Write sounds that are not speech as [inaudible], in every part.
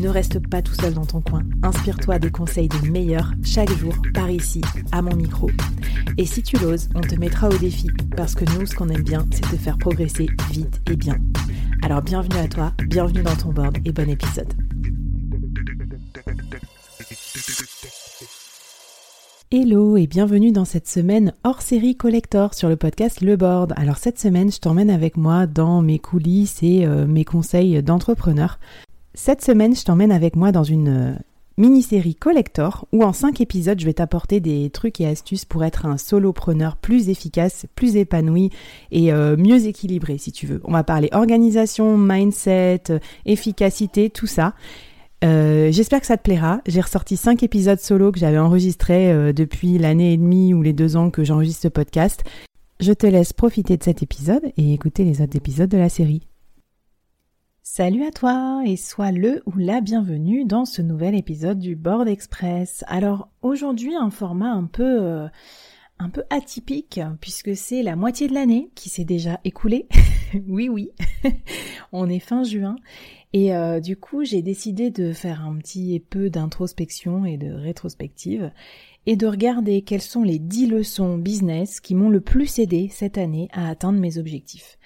Ne reste pas tout seul dans ton coin. Inspire-toi des conseils des meilleurs chaque jour par ici, à mon micro. Et si tu l'oses, on te mettra au défi parce que nous, ce qu'on aime bien, c'est te faire progresser vite et bien. Alors bienvenue à toi, bienvenue dans ton board et bon épisode. Hello et bienvenue dans cette semaine hors série collector sur le podcast Le Board. Alors cette semaine, je t'emmène avec moi dans mes coulisses et euh, mes conseils d'entrepreneur. Cette semaine, je t'emmène avec moi dans une euh, mini-série collector où en 5 épisodes, je vais t'apporter des trucs et astuces pour être un solopreneur plus efficace, plus épanoui et euh, mieux équilibré si tu veux. On va parler organisation, mindset, euh, efficacité, tout ça. J'espère que ça te plaira. J'ai ressorti 5 épisodes solo que j'avais enregistrés depuis l'année et demie ou les deux ans que j'enregistre ce podcast. Je te laisse profiter de cet épisode et écouter les autres épisodes de la série. Salut à toi et sois le ou la bienvenue dans ce nouvel épisode du Board Express. Alors aujourd'hui un format un peu euh, un peu atypique puisque c'est la moitié de l'année qui s'est déjà écoulée. [laughs] oui oui, [laughs] on est fin juin et euh, du coup j'ai décidé de faire un petit peu d'introspection et de rétrospective et de regarder quelles sont les 10 leçons business qui m'ont le plus aidé cette année à atteindre mes objectifs.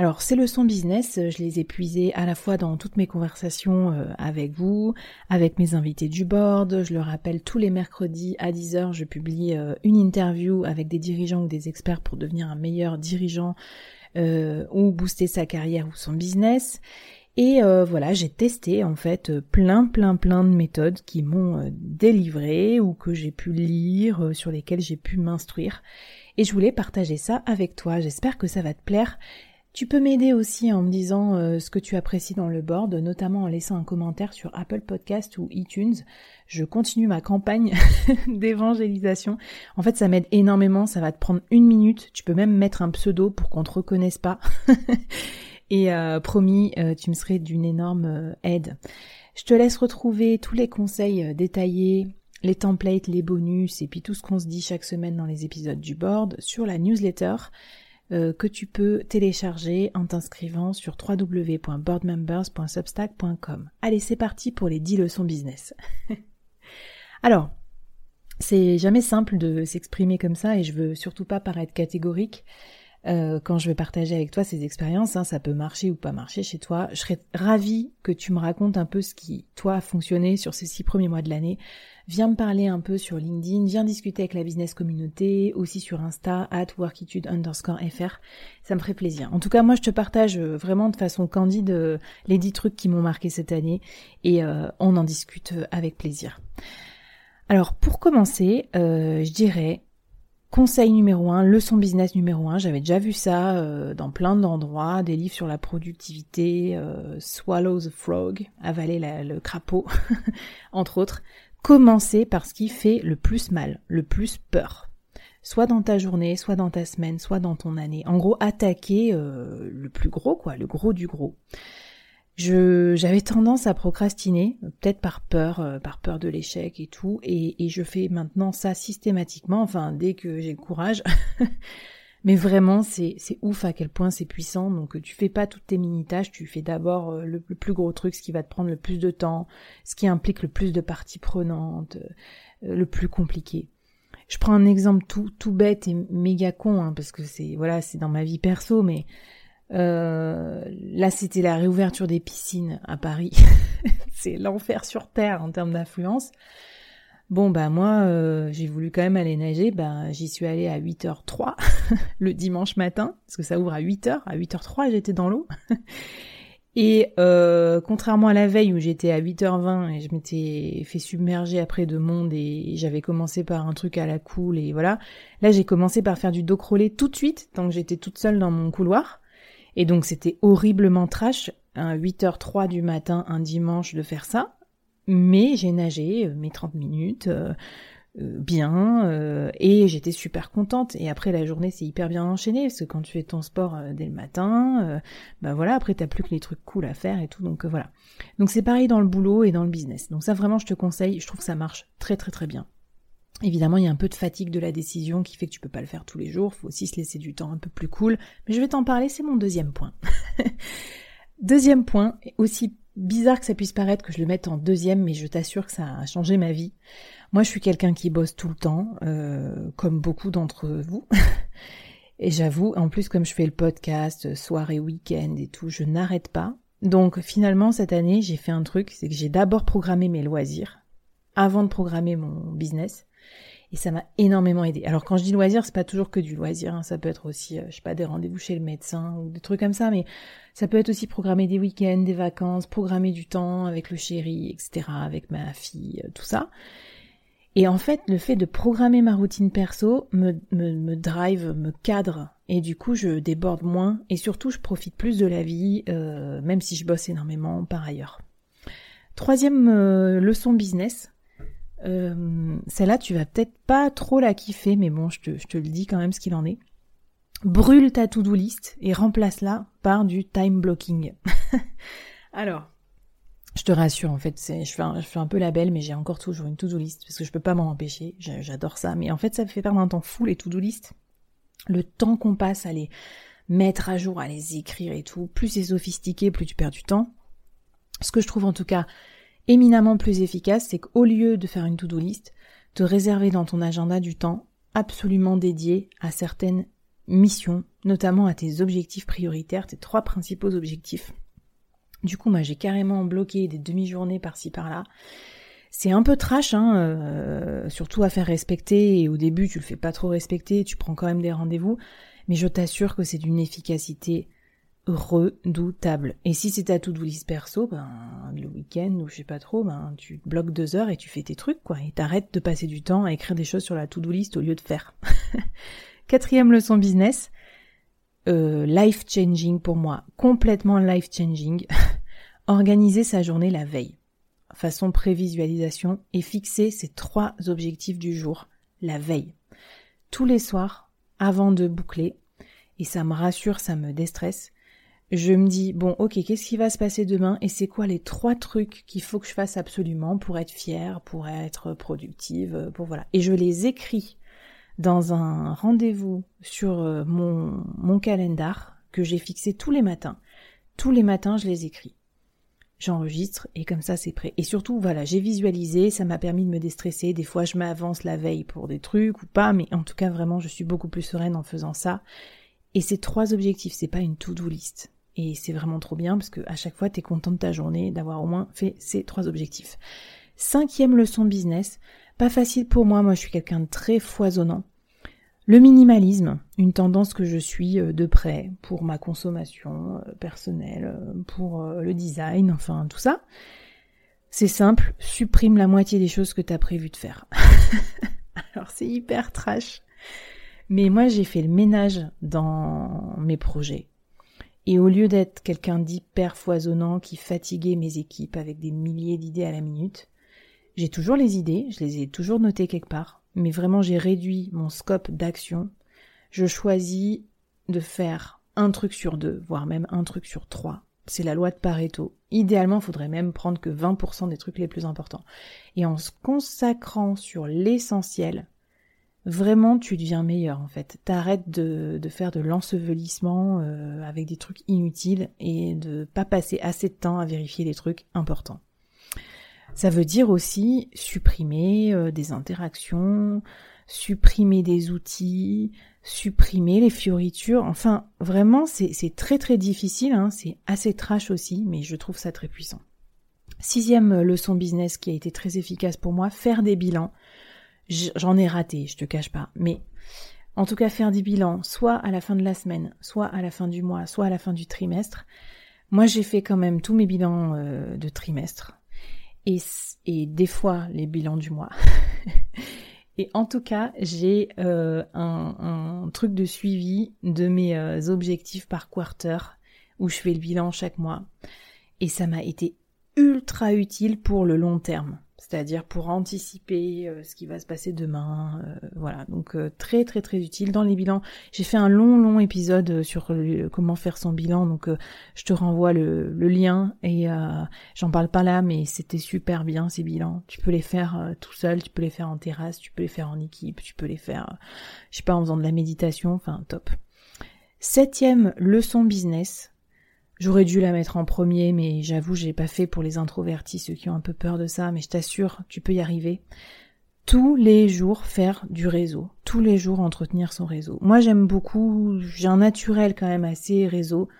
Alors ces leçons business, euh, je les ai puisées à la fois dans toutes mes conversations euh, avec vous, avec mes invités du board. Je le rappelle, tous les mercredis à 10h, je publie euh, une interview avec des dirigeants ou des experts pour devenir un meilleur dirigeant ou booster sa carrière ou son business. Et voilà, j'ai testé en fait plein plein plein de méthodes qui m'ont délivré ou que j'ai pu lire, sur lesquelles j'ai pu m'instruire. Et je voulais partager ça avec toi. J'espère que ça va te plaire. Tu peux m'aider aussi en me disant euh, ce que tu apprécies dans le board, notamment en laissant un commentaire sur Apple Podcast ou iTunes. Je continue ma campagne [laughs] d'évangélisation. En fait, ça m'aide énormément, ça va te prendre une minute. Tu peux même mettre un pseudo pour qu'on te reconnaisse pas. [laughs] Et euh, promis, euh, tu me serais d'une énorme aide. Je te laisse retrouver tous les conseils détaillés, les templates, les bonus et puis tout ce qu'on se dit chaque semaine dans les épisodes du board sur la newsletter euh, que tu peux télécharger en t'inscrivant sur www.boardmembers.substack.com. Allez, c'est parti pour les 10 leçons business. [laughs] Alors, c'est jamais simple de s'exprimer comme ça et je veux surtout pas paraître catégorique. Euh, quand je vais partager avec toi ces expériences, hein, ça peut marcher ou pas marcher chez toi. Je serais ravie que tu me racontes un peu ce qui, toi, a fonctionné sur ces six premiers mois de l'année viens me parler un peu sur LinkedIn, viens discuter avec la business communauté, aussi sur Insta, at workitude underscore fr. Ça me ferait plaisir. En tout cas, moi, je te partage euh, vraiment de façon candide euh, les dix trucs qui m'ont marqué cette année et on en discute avec plaisir. Alors, pour commencer, je dirais Conseil numéro un, leçon business numéro un, j'avais déjà vu ça dans plein d'endroits, des livres sur la productivité, Swallow the Frog, avaler le crapaud, [laughs] entre autres. Commencer par ce qui fait le plus mal, le plus peur. Soit dans ta journée, soit dans ta semaine, soit dans ton année. En gros, attaquer euh, le plus gros, quoi, le gros du gros. J'avais tendance à procrastiner, peut-être par peur, euh, par peur de l'échec et tout, et, je fais maintenant ça systématiquement, enfin dès que j'ai le courage, [laughs] Mais vraiment, c'est ouf à quel point c'est puissant. Donc tu fais pas toutes tes mini-tâches, tu fais d'abord euh, le, plus gros truc, ce qui va te prendre le plus de temps, ce qui implique le plus de parties prenantes, euh, le plus compliqué. Je prends un exemple tout, tout bête et méga con, hein, parce que c'est voilà, c'est dans ma vie perso, mais euh, là c'était la réouverture des piscines à Paris. [laughs] c'est l'enfer sur terre en termes d'influence. Bon bah moi euh, j'ai voulu quand même aller nager, bah j'y suis allée à 8h03 [laughs] le dimanche matin, parce que ça ouvre à 8h, à 8h03 j'étais dans l'eau. [laughs] Et euh, contrairement à la veille où j'étais à 8h20 et je m'étais fait submerger après de monde et j'avais commencé par un truc à la cool et voilà, là j'ai commencé par faire du dos crawlé tout de suite, tant j'étais toute seule dans mon couloir. Et donc c'était horriblement trash, à 8h03 du matin un dimanche de faire ça. Mais j'ai nagé euh, mes 30 minutes, euh, euh, bien et j'étais super contente. Et après la journée c'est hyper bien enchaîné parce que quand tu fais ton sport dès le matin bah voilà après t'as plus que les trucs cool à faire et tout donc voilà. Donc c'est pareil dans le boulot et dans le business. Donc ça vraiment je te conseille je trouve que ça marche très très très bien Évidemment, il y a un peu de fatigue de la décision qui fait que tu peux pas le faire tous les jours, faut aussi se laisser du temps un peu plus cool, mais je vais t'en parler, c'est mon deuxième point. [laughs] deuxième point, aussi bizarre que ça puisse paraître que je le mette en deuxième, mais je t'assure que ça a changé ma vie. Moi, je suis quelqu'un qui bosse tout le temps, euh, comme beaucoup d'entre vous. [laughs] et j'avoue, en plus, comme je fais le podcast, soirée, week-end et tout, je n'arrête pas. Donc finalement, cette année, j'ai fait un truc, c'est que j'ai d'abord programmé mes loisirs avant de programmer mon business. Et ça m'a énormément aidé. Alors quand je dis loisir, c'est pas toujours que du loisir, hein. ça peut être aussi, euh, je sais pas, des rendez-vous chez le médecin ou des trucs comme ça, mais ça peut être aussi programmer des week-ends, des vacances, programmer du temps avec le chéri, etc., avec ma fille, euh, tout ça. Et en fait, le fait de programmer ma routine perso me, me, me drive, me cadre, et du coup, je déborde moins, et surtout, je profite plus de la vie, euh, même si je bosse énormément par ailleurs. Troisième leçon business. Euh, celle-là, tu vas peut-être pas trop la kiffer, mais bon, je te, le dis quand même ce qu'il en est. Brûle ta to-do list et remplace-la par du time blocking. [laughs] Alors, je te rassure, en fait, c'est, je, fais un, je fais un peu la belle, mais j'ai encore toujours une to-do list, parce que je peux pas m'en empêcher, j'adore ça. Mais en fait, ça me fait perdre un temps fou, les to-do list. Le temps qu'on passe à les mettre à jour, à les écrire et tout, plus c'est sophistiqué, plus tu perds du temps. Ce que je trouve en tout cas éminemment plus efficace, c'est qu'au lieu de faire une to-do list, te réserver dans ton agenda du temps absolument dédié à certaines missions, notamment à tes objectifs prioritaires, tes trois principaux objectifs du coup, moi, j'ai carrément bloqué des demi-journées par-ci par-là. C'est un peu trash, hein, euh, surtout à faire respecter. Et au début, tu le fais pas trop respecter, tu prends quand même des rendez-vous. Mais je t'assure que c'est d'une efficacité redoutable. Et si c'est ta to-do list perso, ben, le week-end ou je sais pas trop, ben, tu bloques deux heures et tu fais tes trucs, quoi. Et t'arrêtes de passer du temps à écrire des choses sur la to-do list au lieu de faire. [laughs] Quatrième leçon business, euh, life changing pour moi, complètement life changing. [laughs] Organiser sa journée la veille, façon prévisualisation, et fixer ses trois objectifs du jour la veille. Tous les soirs, avant de boucler, et ça me rassure, ça me déstresse, je me dis, bon, ok, qu'est-ce qui va se passer demain et c'est quoi les trois trucs qu'il faut que je fasse absolument pour être fière, pour être productive, pour voilà. Et je les écris dans un rendez-vous sur euh, mon, mon calendar que j'ai fixé tous les matins. Tous les matins, je les écris. J'enregistre et comme ça c'est prêt. Et surtout, voilà, j'ai visualisé, ça m'a permis de me déstresser. Des fois, je m'avance la veille pour des trucs ou pas, mais en tout cas, vraiment, je suis beaucoup plus sereine en faisant ça. Et ces trois objectifs, c'est pas une to-do list. Et c'est vraiment trop bien parce que à chaque fois, t'es content de ta journée d'avoir au moins fait ces trois objectifs. Cinquième leçon de business, pas facile pour moi, moi je suis quelqu'un de très foisonnant. Le minimalisme, une tendance que je suis euh, de près pour ma consommation euh, personnelle, euh, pour le design, enfin tout ça. C'est simple, supprime la moitié des choses que tu as prévu de faire. [laughs] Alors c'est hyper trash. Mais moi j'ai fait le ménage dans mes projets. Et au lieu d'être quelqu'un d'hyper foisonnant qui fatiguait mes équipes avec des milliers d'idées à la minute, j'ai toujours les idées, je les ai toujours notées quelque part mais vraiment j'ai réduit mon scope d'action. Je choisis de faire un truc sur deux, voire même un truc sur trois. C'est la loi de Pareto. Idéalement, il faudrait même prendre que 20% des trucs les plus importants. Et en se consacrant sur l'essentiel, vraiment tu deviens meilleur en fait. T'arrêtes de, de faire de l'ensevelissement euh, avec des trucs inutiles et de pas passer assez de temps à vérifier les trucs importants. Ça veut dire aussi supprimer euh, des interactions, supprimer des outils, supprimer les fioritures. Enfin, vraiment, c'est très très difficile, hein. c'est assez trash aussi, mais je trouve ça très puissant. Sixième leçon business qui a été très efficace pour moi, faire des bilans. J'en ai raté, je te cache pas, mais en tout cas faire des bilans, soit à la fin de la semaine, soit à la fin du mois, soit à la fin du trimestre. Moi, j'ai fait quand même tous mes bilans euh, de trimestre et, des fois les bilans du mois. [laughs] et en tout cas, j'ai euh, un, un, truc de suivi de mes euh, objectifs par quarter où je fais le bilan chaque mois. Et ça m'a été ultra utile pour le long terme, c'est-à-dire pour anticiper euh, ce qui va se passer demain. Euh, voilà, donc euh, très très très utile dans les bilans. J'ai fait un long long épisode sur comment faire son bilan, donc je te renvoie le, le lien et j'en parle pas là, mais c'était super bien ces bilans. Tu peux les faire tout seul, tu peux les faire en terrasse, tu peux les faire en équipe, tu peux les faire, je sais pas, en faisant de la méditation, enfin top. Septième leçon business, J'aurais dû la mettre en premier, mais j'avoue, j'ai pas fait pour les introvertis, ceux qui ont un peu peur de ça, mais je t'assure, tu peux y arriver. Tous les jours faire du réseau. Tous les jours entretenir son réseau. Moi, j'aime beaucoup, j'ai un naturel quand même assez réseau.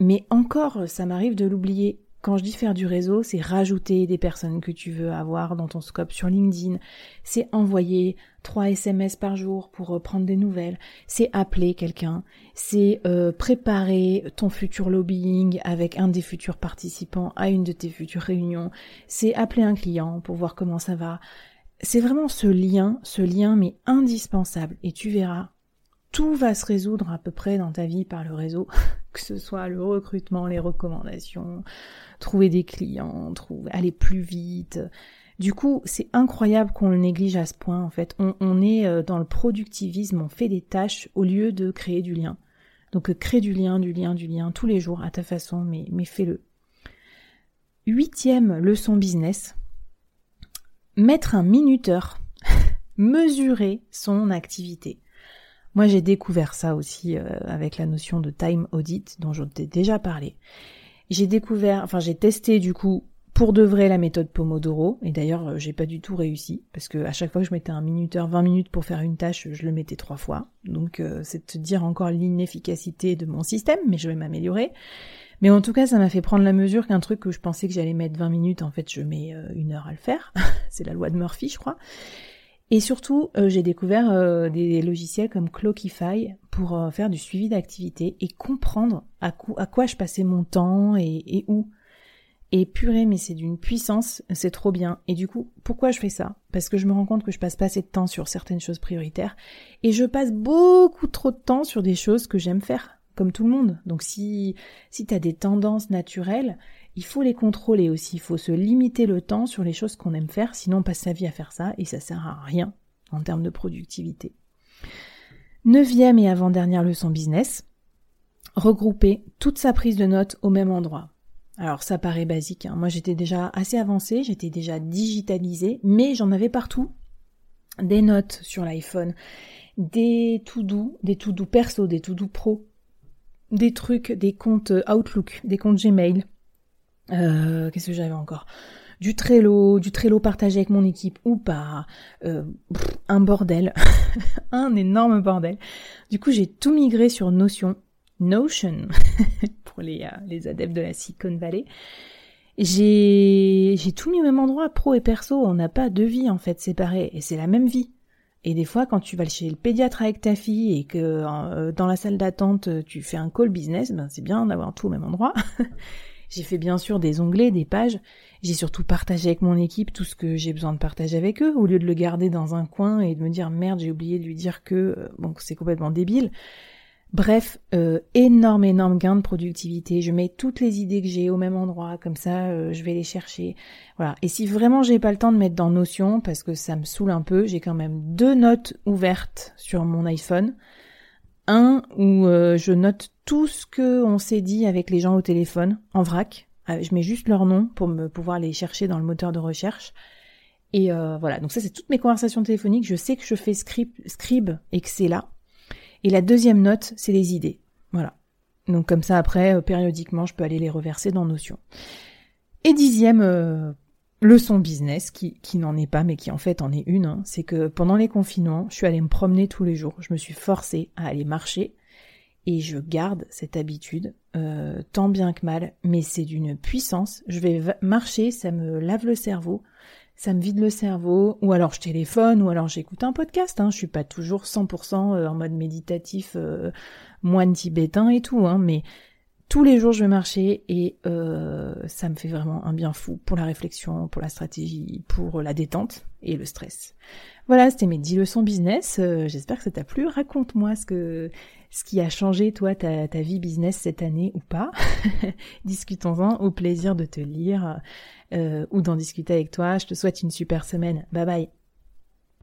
Mais encore, ça m'arrive de l'oublier. Quand je dis faire du réseau, c'est rajouter des personnes que tu veux avoir dans ton scope sur LinkedIn, c'est envoyer trois SMS par jour pour euh, prendre des nouvelles, c'est appeler quelqu'un, c'est euh, préparer ton futur lobbying avec un des futurs participants à une de tes futures réunions, c'est appeler un client pour voir comment ça va. C'est vraiment ce lien, ce lien mais indispensable. Et tu verras, tout va se résoudre à peu près dans ta vie par le réseau, [laughs] que ce soit le recrutement, les recommandations, trouver des clients, trouver, aller plus vite. Du coup, c'est incroyable qu'on le néglige à ce point, en fait. On, est euh, dans le productivisme, on fait des tâches au lieu de créer du lien. Donc, euh, crée du lien, du lien, du lien, tous les jours, à ta façon, mais, mais fais-le. Huitième leçon business. Mettre un minuteur. [laughs] Mesurer son activité. Moi, j'ai découvert ça aussi euh, avec la notion de time audit dont je t'ai déjà parlé. J'ai découvert, enfin j'ai testé du coup pour de vrai la méthode Pomodoro et d'ailleurs euh, j'ai pas du tout réussi parce que à chaque fois que je mettais un minuteur 20 minutes pour faire une tâche, je le mettais trois fois. Donc euh, c'est te dire encore l'inefficacité de mon système, mais je vais m'améliorer. Mais en tout cas, ça m'a fait prendre la mesure qu'un truc que je pensais que j'allais mettre 20 minutes, en fait, je mets une heure à le faire. [laughs] c'est la loi de Murphy, je crois. Et surtout, euh, j'ai découvert euh, des logiciels comme Clockify pour euh, faire du suivi d'activité et comprendre à, quoi je passais mon temps et, où. Et purée, mais c'est d'une puissance, c'est trop bien. Et du coup, pourquoi je fais ça? Parce que je me rends compte que je passe pas assez de temps sur certaines choses prioritaires et je passe beaucoup trop de temps sur des choses que j'aime faire, comme tout le monde. Donc si si t'as des tendances naturelles, il faut les contrôler aussi, il faut se limiter le temps sur les choses qu'on aime faire, sinon on passe sa vie à faire ça et ça sert à rien en termes de productivité. Neuvième et avant-dernière leçon business, regrouper toute sa prise de notes au même endroit. Alors ça paraît basique, hein. moi j'étais déjà assez avancée, j'étais déjà digitalisée, mais j'en avais partout. Des notes sur l'iPhone, des tout doux, des tout doux perso, des tout doux pro, des trucs, des comptes Outlook, des comptes Gmail, euh, Qu'est-ce que j'avais encore? Du Trello, du Trello partagé avec mon équipe ou pas, euh, un bordel, [laughs] un énorme bordel. Du coup, j'ai tout migré sur Notion, Notion [laughs] pour les, euh, les adeptes de la Silicon Valley. J'ai j'ai tout mis au même endroit, pro et perso. On n'a pas deux vies en fait séparées et c'est la même vie. Et des fois, quand tu vas chez le pédiatre avec ta fille et que euh, dans la salle d'attente tu fais un call business, ben c'est bien d'avoir tout au même endroit. [laughs] J'ai fait bien sûr des onglets, des pages. J'ai surtout partagé avec mon équipe tout ce que j'ai besoin de partager avec eux, au lieu de le garder dans un coin et de me dire merde, j'ai oublié de lui dire que euh, bon c'est complètement débile. Bref, euh, énorme, énorme gain de productivité. Je mets toutes les idées que j'ai au même endroit, comme ça, euh, je vais les chercher. Voilà. Et si vraiment j'ai pas le temps de mettre dans Notion, parce que ça me saoule un peu, j'ai quand même deux notes ouvertes sur mon iPhone. Un où je note tout ce que on s'est dit avec les gens au téléphone en vrac. Euh, je mets juste leur nom pour me pouvoir les chercher dans le moteur de recherche. Et euh, voilà, donc ça c'est toutes mes conversations téléphoniques. Je sais que je fais scribe, scribe et que c'est là. Et la deuxième note, c'est les idées. Voilà. Donc comme ça après, euh, périodiquement, je peux aller les reverser dans Notion. Et dixième leçon business, qui, qui n'en est pas, mais qui en fait en est une, hein, c'est que pendant les confinements, je suis allée me promener tous les jours. Je me suis forcée à aller marcher et je garde cette habitude euh, tant bien que mal, mais c'est d'une puissance. Je vais marcher, ça me lave le cerveau, ça me vide le cerveau, ou alors je téléphone, ou alors j'écoute un podcast. Hein. Je suis pas toujours 100% euh, en mode méditatif, euh, moine tibétain et tout, hein, mais tous les jours je vais marcher et euh, ça me fait vraiment un bien fou pour la réflexion, pour la stratégie, pour la détente et le stress. Voilà, c'était mes 10 leçons business. Euh, j'espère que ça t'a plu. Raconte-moi ce que ce qui a changé toi ta, vie business cette année ou pas. [laughs] Discutons-en. Au plaisir de te lire euh, ou d'en discuter avec toi. Je te souhaite une super semaine. Bye bye.